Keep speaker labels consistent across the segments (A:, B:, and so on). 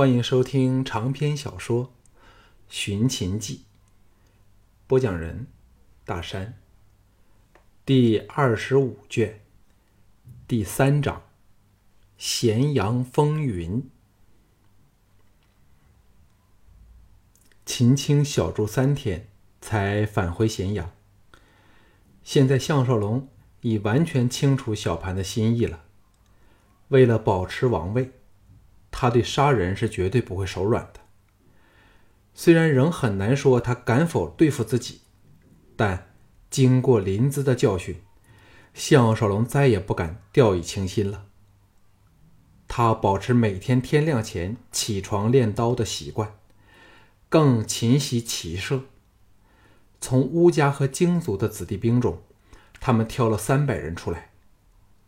A: 欢迎收听长篇小说《寻秦记》，播讲人：大山。第二十五卷，第三章：咸阳风云。秦青小住三天，才返回咸阳。现在项少龙已完全清楚小盘的心意了。为了保持王位，他对杀人是绝对不会手软的。虽然仍很难说他敢否对付自己，但经过临淄的教训，项少龙再也不敢掉以轻心了。他保持每天天亮前起床练刀的习惯，更勤习骑射。从乌家和京族的子弟兵中，他们挑了三百人出来。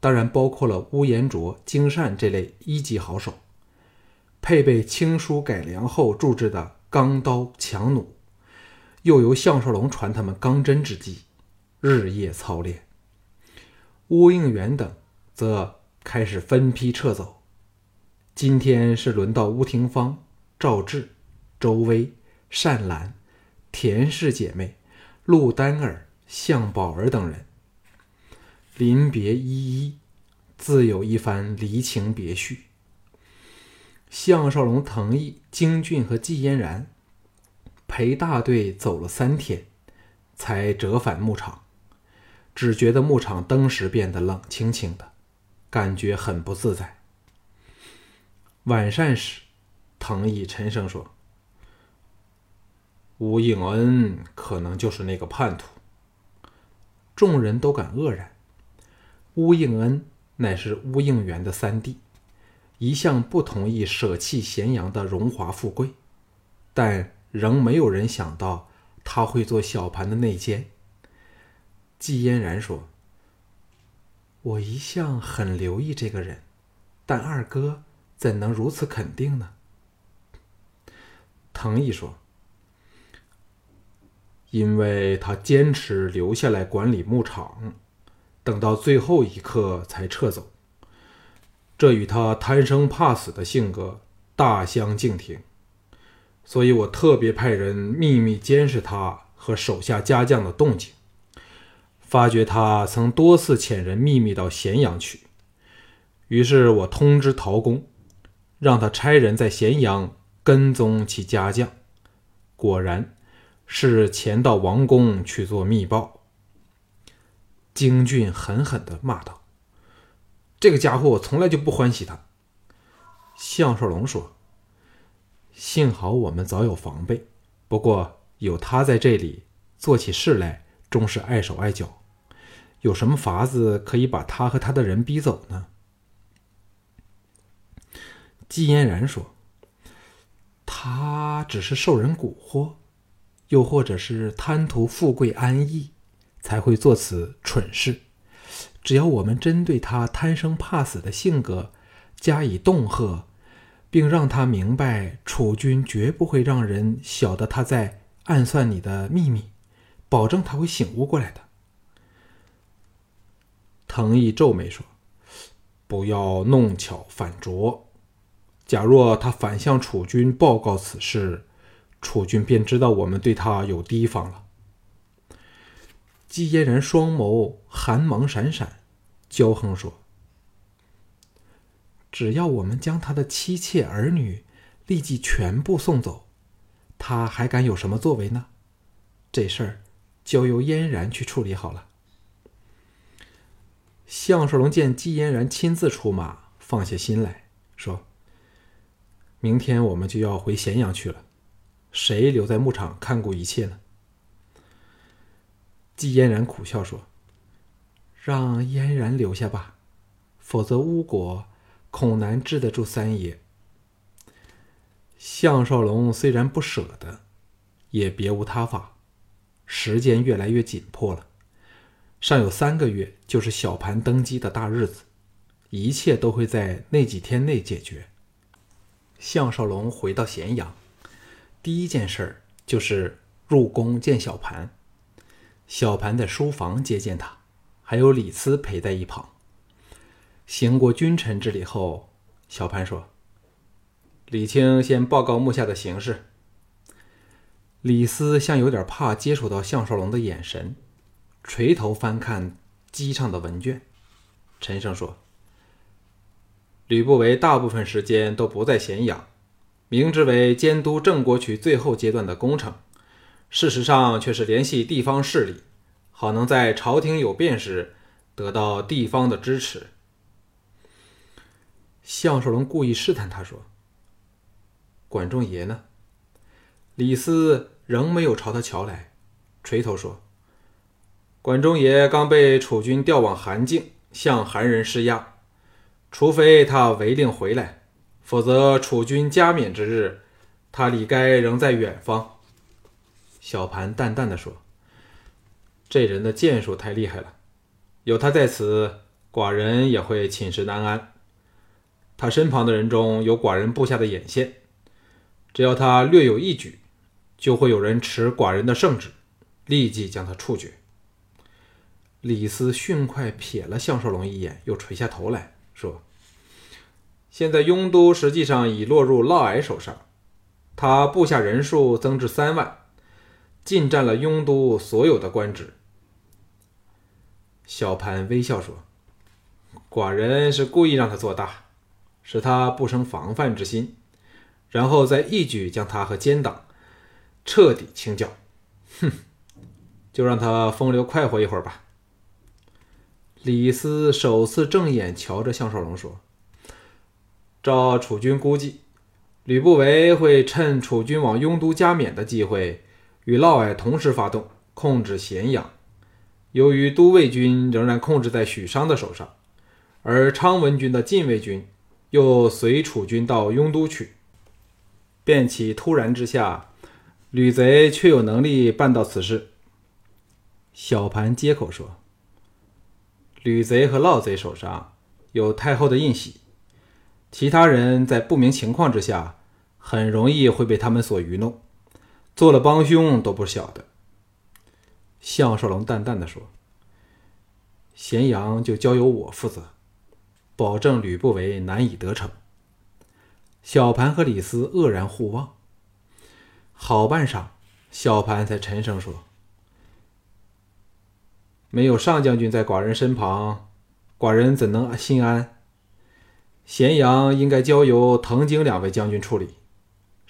A: 当然包括了乌延灼、京善这类一级好手，配备青书改良后铸制的钢刀、强弩，又由项少龙传他们钢针之技，日夜操练。乌应元等则开始分批撤走。今天是轮到乌廷芳、赵志、周薇、单兰、田氏姐妹、陆丹儿、向宝儿等人。临别依依，自有一番离情别绪。项少龙、藤毅、京俊和季嫣然陪大队走了三天，才折返牧场。只觉得牧场登时变得冷清清的，感觉很不自在。晚膳时，藤毅沉声说：“吴应恩可能就是那个叛徒。”众人都感愕然。乌应恩乃是乌应元的三弟，一向不同意舍弃咸阳的荣华富贵，但仍没有人想到他会做小盘的内奸。季嫣然说：“我一向很留意这个人，但二哥怎能如此肯定呢？”藤毅说：“因为他坚持留下来管理牧场。”等到最后一刻才撤走，这与他贪生怕死的性格大相径庭。所以我特别派人秘密监视他和手下家将的动静，发觉他曾多次遣人秘密到咸阳去。于是我通知陶公，让他差人在咸阳跟踪其家将。果然，是前到王宫去做密报。京俊狠狠的骂道：“这个家伙，我从来就不欢喜他。”项少龙说：“幸好我们早有防备，不过有他在这里做起事来，终是碍手碍脚。有什么法子可以把他和他的人逼走呢？”季嫣然说：“他只是受人蛊惑，又或者是贪图富贵安逸。”才会做此蠢事。只要我们针对他贪生怕死的性格加以恫吓，并让他明白楚军绝不会让人晓得他在暗算你的秘密，保证他会醒悟过来的。藤毅皱眉说：“不要弄巧反拙。假若他反向楚军报告此事，楚军便知道我们对他有提防了。”季嫣然双眸寒芒闪闪，骄横说：“只要我们将他的妻妾儿女立即全部送走，他还敢有什么作为呢？这事儿交由嫣然去处理好了。”项少龙见季嫣然亲自出马，放下心来说：“明天我们就要回咸阳去了，谁留在牧场看顾一切呢？”季嫣然苦笑说：“让嫣然留下吧，否则巫国恐难治得住三爷。”项少龙虽然不舍得，也别无他法。时间越来越紧迫了，尚有三个月就是小盘登基的大日子，一切都会在那几天内解决。项少龙回到咸阳，第一件事儿就是入宫见小盘。小盘在书房接见他，还有李斯陪在一旁。行过君臣之礼后，小盘说：“李清先报告目下的形势。李斯像有点怕接触到项少龙的眼神，垂头翻看机上的文卷，沉声说：“吕不韦大部分时间都不在咸阳，明之为监督郑国渠最后阶段的工程，事实上却是联系地方势力，好能在朝廷有变时得到地方的支持。”项少龙故意试探他说。管仲爷呢？李斯仍没有朝他瞧来，垂头说：“管仲爷刚被楚军调往韩境，向韩人施压。除非他违令回来，否则楚军加冕之日，他理该仍在远方。”小盘淡淡的说：“这人的剑术太厉害了，有他在此，寡人也会寝食难安。他身旁的人中有寡人部下的眼线。”只要他略有一举，就会有人持寡人的圣旨，立即将他处决。李斯迅快瞥了项少龙一眼，又垂下头来说：“现在雍都实际上已落入嫪毐手上，他部下人数增至三万，尽占了雍都所有的官职。”小盘微笑说：“寡人是故意让他做大，使他不生防范之心。”然后再一举将他和奸党彻底清剿，哼，就让他风流快活一会儿吧。李斯首次正眼瞧着项少龙说：“照楚军估计，吕不韦会趁楚军往雍都加冕的机会，与嫪毐同时发动，控制咸阳。由于都尉军仍然控制在许商的手上，而昌文军的禁卫军又随楚军到雍都去。”便起突然之下，吕贼却有能力办到此事。小盘接口说：“吕贼和嫪贼手上有太后的印玺，其他人在不明情况之下，很容易会被他们所愚弄，做了帮凶都不晓得。”项少龙淡淡的说：“咸阳就交由我负责，保证吕不韦难以得逞。”小盘和李斯愕然互望，好半晌，小盘才沉声说：“没有上将军在寡人身旁，寡人怎能心安？咸阳应该交由藤井两位将军处理，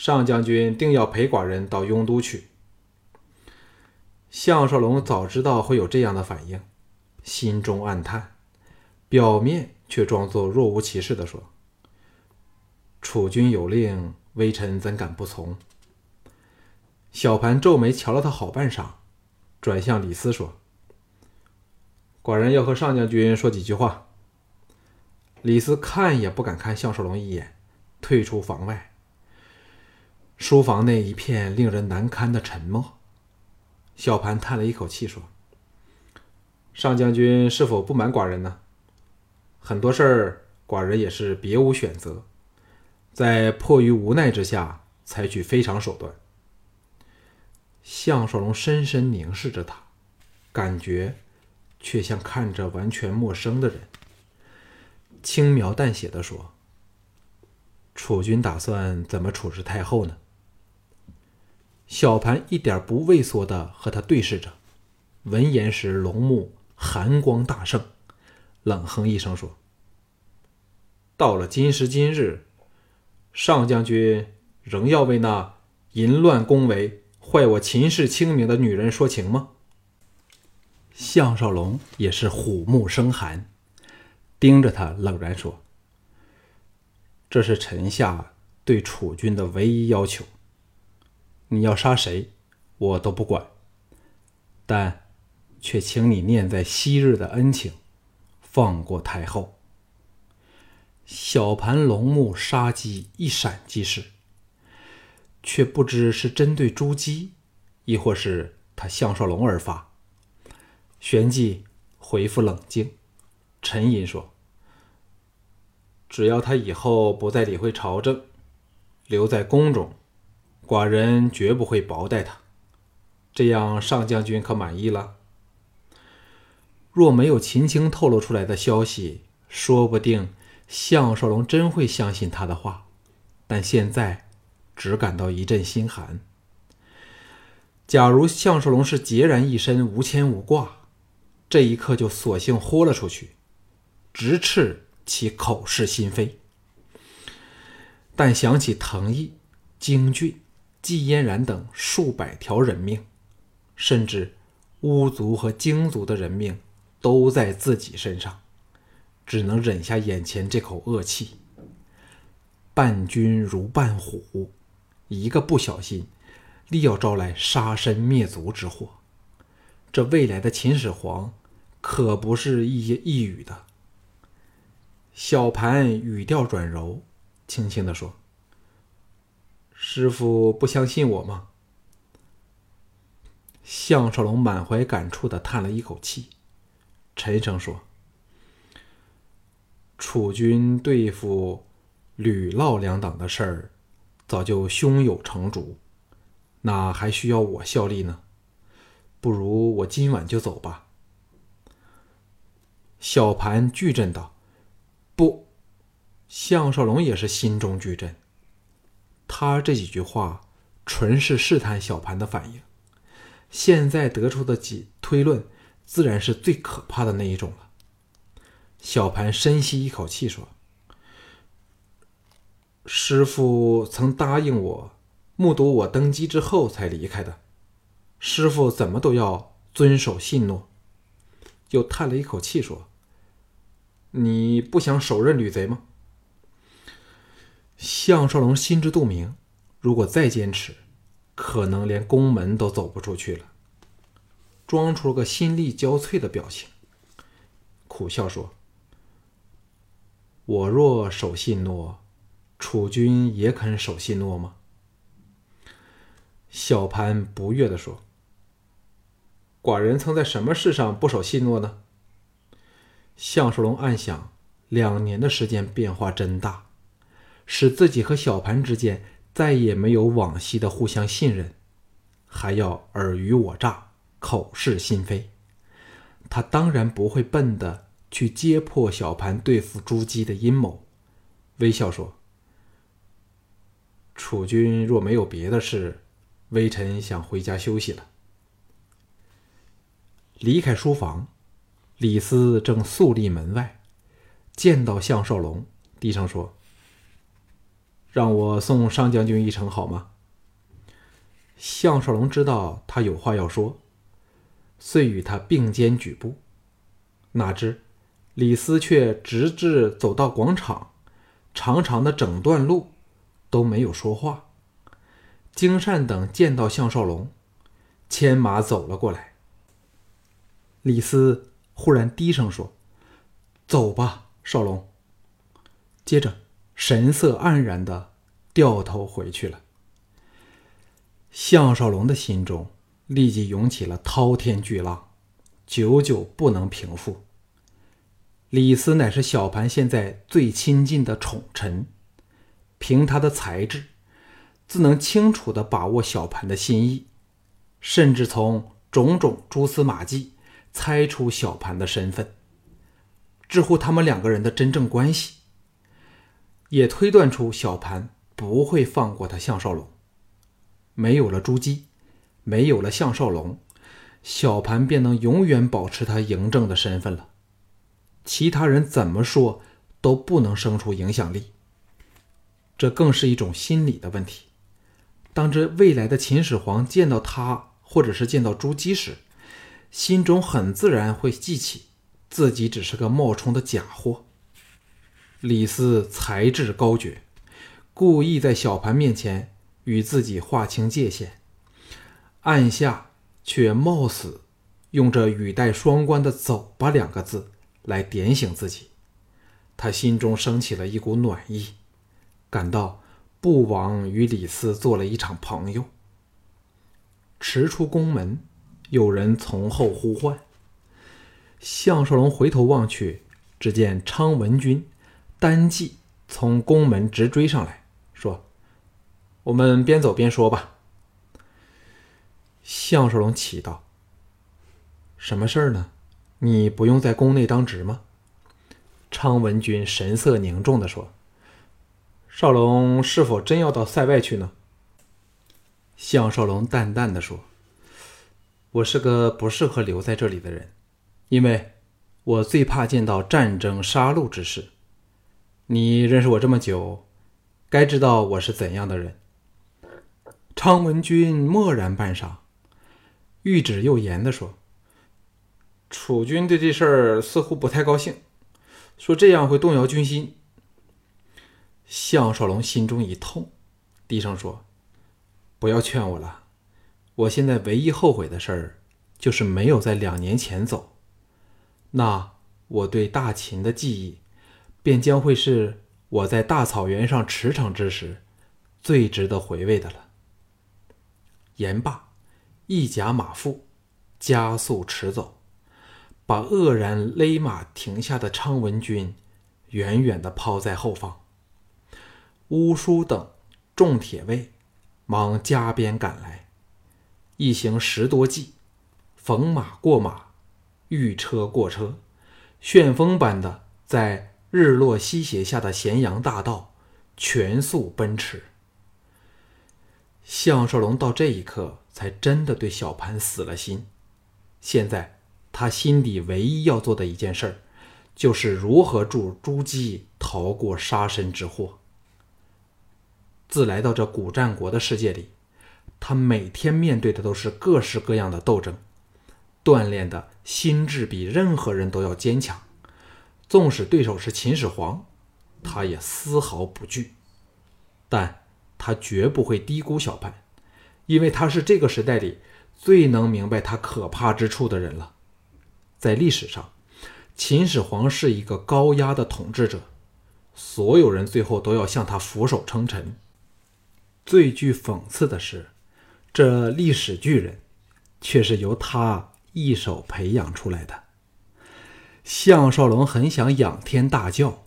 A: 上将军定要陪寡人到雍都去。”项少龙早知道会有这样的反应，心中暗叹，表面却装作若无其事的说。楚军有令，微臣怎敢不从？小盘皱眉瞧了他好半晌，转向李斯说：“寡人要和上将军说几句话。”李斯看也不敢看项少龙一眼，退出房外。书房内一片令人难堪的沉默。小盘叹了一口气说：“上将军是否不满寡人呢？很多事儿，寡人也是别无选择。”在迫于无奈之下，采取非常手段。项少龙深深凝视着他，感觉却像看着完全陌生的人。轻描淡写的说：“楚军打算怎么处置太后呢？”小盘一点不畏缩的和他对视着，闻言时龙目寒光大盛，冷哼一声说：“到了今时今日。”上将军仍要为那淫乱宫闱、坏我秦氏清明的女人说情吗？项少龙也是虎目生寒，盯着他冷然说：“这是臣下对楚军的唯一要求。你要杀谁，我都不管，但却请你念在昔日的恩情，放过太后。”小盘龙目杀机一闪即逝，却不知是针对朱姬，亦或是他项少龙而发。旋即回复冷静，沉吟说：“只要他以后不再理会朝政，留在宫中，寡人绝不会薄待他。这样，上将军可满意了？若没有秦青透露出来的消息，说不定……”项少龙真会相信他的话，但现在只感到一阵心寒。假如项少龙是孑然一身、无牵无挂，这一刻就索性豁了出去，直斥其口是心非。但想起藤毅、京俊、季嫣然等数百条人命，甚至巫族和京族的人命都在自己身上，只能忍下眼前这口恶气。伴君如伴虎，一个不小心，立要招来杀身灭族之祸。这未来的秦始皇可不是一言一语的。小盘语调转柔，轻轻的说：“师傅不相信我吗？”项少龙满怀感触的叹了一口气，沉声说：“楚军对付……”吕嫪两党的事儿，早就胸有成竹，哪还需要我效力呢？不如我今晚就走吧。小盘巨震道：“不！”项少龙也是心中巨震。他这几句话纯是试探小盘的反应，现在得出的几推论，自然是最可怕的那一种了。小盘深吸一口气说。师傅曾答应我，目睹我登基之后才离开的。师傅怎么都要遵守信诺。又叹了一口气说：“你不想手刃吕贼吗？”项少龙心知肚明，如果再坚持，可能连宫门都走不出去了。装出了个心力交瘁的表情，苦笑说：“我若守信诺。”楚军也肯守信诺吗？小潘不悦的说：“寡人曾在什么事上不守信诺呢？”项少龙暗想：两年的时间变化真大，使自己和小盘之间再也没有往昔的互相信任，还要尔虞我诈、口是心非。他当然不会笨的去揭破小盘对付朱姬的阴谋，微笑说。楚军若没有别的事，微臣想回家休息了。离开书房，李斯正肃立门外，见到项少龙，低声说：“让我送上将军一程好吗？”项少龙知道他有话要说，遂与他并肩举步。哪知李斯却直至走到广场，长长的整段路。都没有说话。金善等见到项少龙，牵马走了过来。李斯忽然低声说：“走吧，少龙。”接着神色黯然的掉头回去了。项少龙的心中立即涌起了滔天巨浪，久久不能平复。李斯乃是小盘现在最亲近的宠臣。凭他的才智，自能清楚的把握小盘的心意，甚至从种种蛛丝马迹猜出小盘的身份，知乎他们两个人的真正关系，也推断出小盘不会放过他项少龙。没有了朱姬，没有了项少龙，小盘便能永远保持他嬴政的身份了。其他人怎么说都不能生出影响力。这更是一种心理的问题。当这未来的秦始皇见到他，或者是见到朱姬时，心中很自然会记起自己只是个冒充的假货。李斯才智高绝，故意在小盘面前与自己划清界限，暗下却冒死用这语带双关的“走吧”两个字来点醒自己。他心中升起了一股暖意。感到不枉与李斯做了一场朋友。迟出宫门，有人从后呼唤。项少龙回头望去，只见昌文君、单骑从宫门直追上来，说：“我们边走边说吧。”项少龙奇道：“什么事儿呢？你不用在宫内当值吗？”昌文君神色凝重的说。少龙是否真要到塞外去呢？项少龙淡淡的说：“我是个不适合留在这里的人，因为我最怕见到战争杀戮之事。你认识我这么久，该知道我是怎样的人。”昌文君默然半晌，欲止又言的说：“楚军对这事儿似乎不太高兴，说这样会动摇军心。”项少龙心中一痛，低声说：“不要劝我了，我现在唯一后悔的事儿，就是没有在两年前走。那我对大秦的记忆，便将会是我在大草原上驰骋之时，最值得回味的了。”言罢，一甲马腹，加速驰走，把愕然勒马停下的昌文君，远远的抛在后方。乌叔等众铁卫忙加鞭赶来，一行十多骑，逢马过马，遇车过车，旋风般的在日落西斜下的咸阳大道全速奔驰。项少龙到这一刻才真的对小盘死了心。现在他心底唯一要做的一件事，就是如何助朱姬逃过杀身之祸。自来到这古战国的世界里，他每天面对的都是各式各样的斗争，锻炼的心智比任何人都要坚强。纵使对手是秦始皇，他也丝毫不惧。但他绝不会低估小潘，因为他是这个时代里最能明白他可怕之处的人了。在历史上，秦始皇是一个高压的统治者，所有人最后都要向他俯首称臣。最具讽刺的是，这历史巨人，却是由他一手培养出来的。项少龙很想仰天大叫，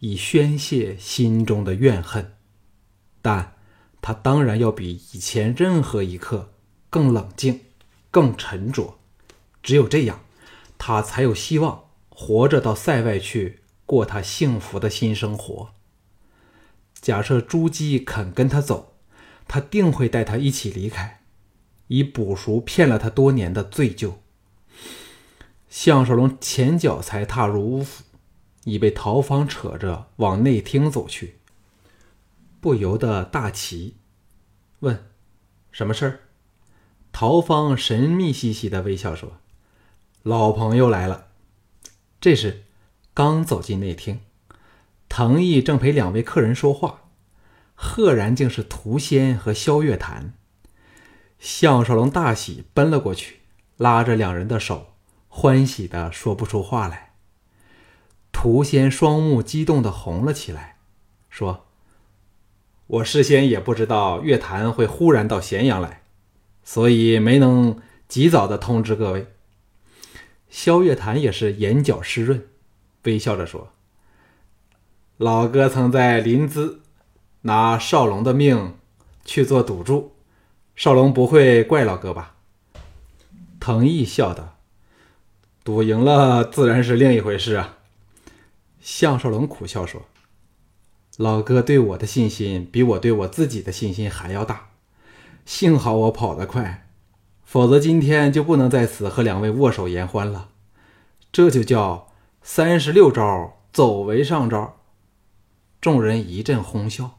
A: 以宣泄心中的怨恨，但他当然要比以前任何一刻更冷静、更沉着。只有这样，他才有希望活着到塞外去过他幸福的新生活。假设朱姬肯跟他走，他定会带他一起离开，以补赎骗了他多年的罪疚。项少龙前脚才踏入乌府，已被陶芳扯着往内厅走去，不由得大奇，问：“什么事儿？”陶芳神秘兮兮的微笑说：“老朋友来了。”这时，刚走进内厅。藤毅正陪两位客人说话，赫然竟是涂仙和萧月潭。项少龙大喜，奔了过去，拉着两人的手，欢喜的说不出话来。涂仙双目激动的红了起来，说：“我事先也不知道月潭会忽然到咸阳来，所以没能及早的通知各位。”萧月潭也是眼角湿润，微笑着说。老哥曾在临淄拿少龙的命去做赌注，少龙不会怪老哥吧？藤毅笑道：“赌赢了自然是另一回事啊。”项少龙苦笑说：“老哥对我的信心比我对我自己的信心还要大，幸好我跑得快，否则今天就不能在此和两位握手言欢了。这就叫三十六招走为上招。”众人一阵哄笑，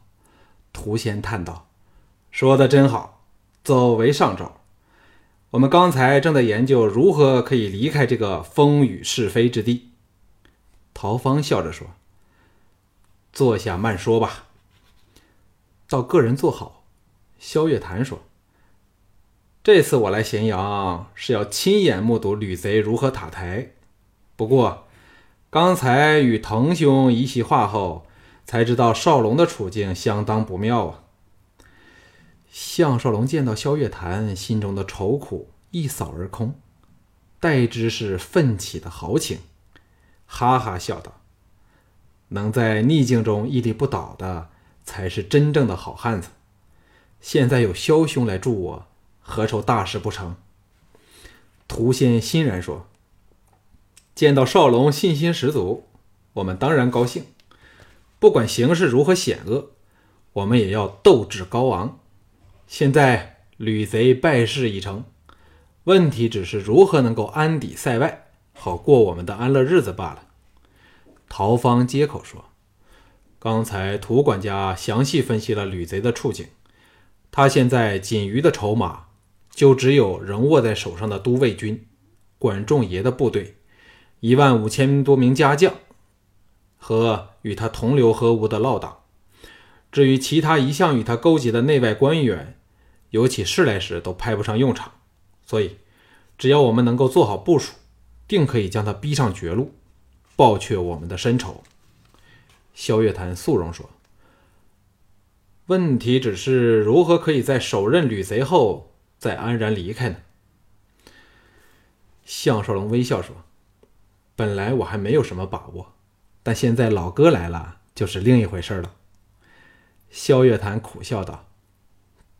A: 涂仙叹道：“说的真好，走为上招。我们刚才正在研究如何可以离开这个风雨是非之地。”陶芳笑着说：“坐下慢说吧。”到个人坐好，萧月潭说：“这次我来咸阳是要亲眼目睹吕贼如何塔台。不过，刚才与腾兄一席话后。”才知道少龙的处境相当不妙啊！项少龙见到萧月潭，心中的愁苦一扫而空，代之是奋起的豪情，哈哈笑道：“能在逆境中屹立不倒的，才是真正的好汉子。现在有萧兄来助我，何愁大事不成？”涂仙欣然说：“见到少龙信心十足，我们当然高兴。”不管形势如何险恶，我们也要斗志高昂。现在吕贼败势已成，问题只是如何能够安抵塞外，好过我们的安乐日子罢了。陶方接口说：“刚才涂管家详细分析了吕贼的处境，他现在仅余的筹码就只有仍握在手上的都尉军、管仲爷的部队，一万五千多名家将和与他同流合污的老党。至于其他一向与他勾结的内外官员，有起事来时都派不上用场。所以，只要我们能够做好部署，定可以将他逼上绝路，报却我们的深仇。”萧月潭肃容说：“问题只是如何可以在手刃吕贼后再安然离开呢？”项少龙微笑说：“本来我还没有什么把握，但现在老哥来了，就是另一回事了。”萧月潭苦笑道：“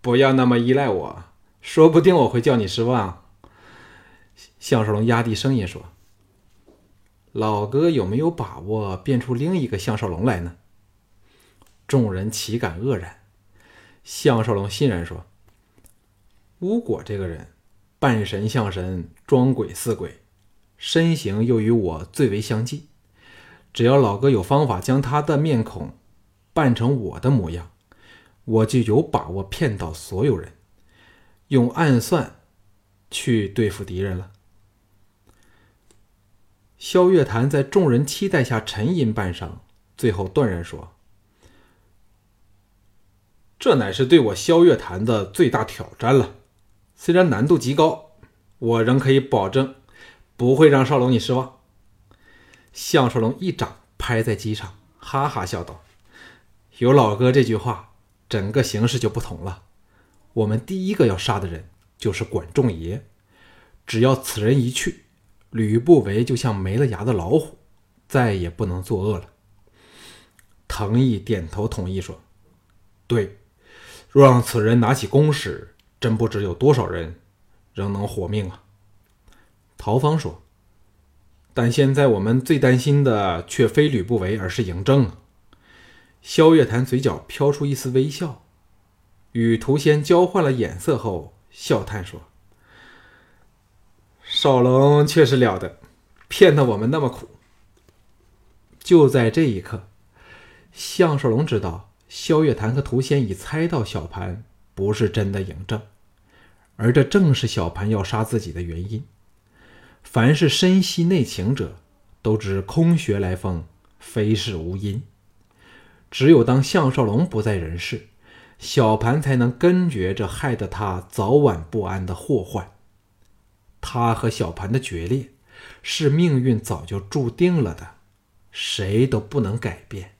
A: 不要那么依赖我，说不定我会叫你失望。”项少龙压低声音说：“老哥有没有把握变出另一个项少龙来呢？”众人岂敢愕然。项少龙欣然说：“巫果这个人，半神像神，装鬼似鬼，身形又与我最为相近。只要老哥有方法将他的面孔。”扮成我的模样，我就有把握骗到所有人，用暗算去对付敌人了。萧月潭在众人期待下沉吟半晌，最后断然说：“这乃是对我萧月潭的最大挑战了。虽然难度极高，我仍可以保证不会让少龙你失望。”项少龙一掌拍在机上，哈哈笑道。有老哥这句话，整个形势就不同了。我们第一个要杀的人就是管仲爷，只要此人一去，吕不韦就像没了牙的老虎，再也不能作恶了。藤毅点头同意说：“对，若让此人拿起弓矢，真不知有多少人仍能活命啊。”陶芳说：“但现在我们最担心的却非吕不韦，而是嬴政。”萧月潭嘴角飘出一丝微笑，与涂仙交换了眼色后，笑叹说：“少龙确实了得，骗得我们那么苦。”就在这一刻，项少龙知道萧月潭和涂仙已猜到小盘不是真的嬴政，而这正是小盘要杀自己的原因。凡是深悉内情者，都知空穴来风，非是无因。只有当项少龙不在人世，小盘才能根绝这害得他早晚不安的祸患。他和小盘的决裂，是命运早就注定了的，谁都不能改变。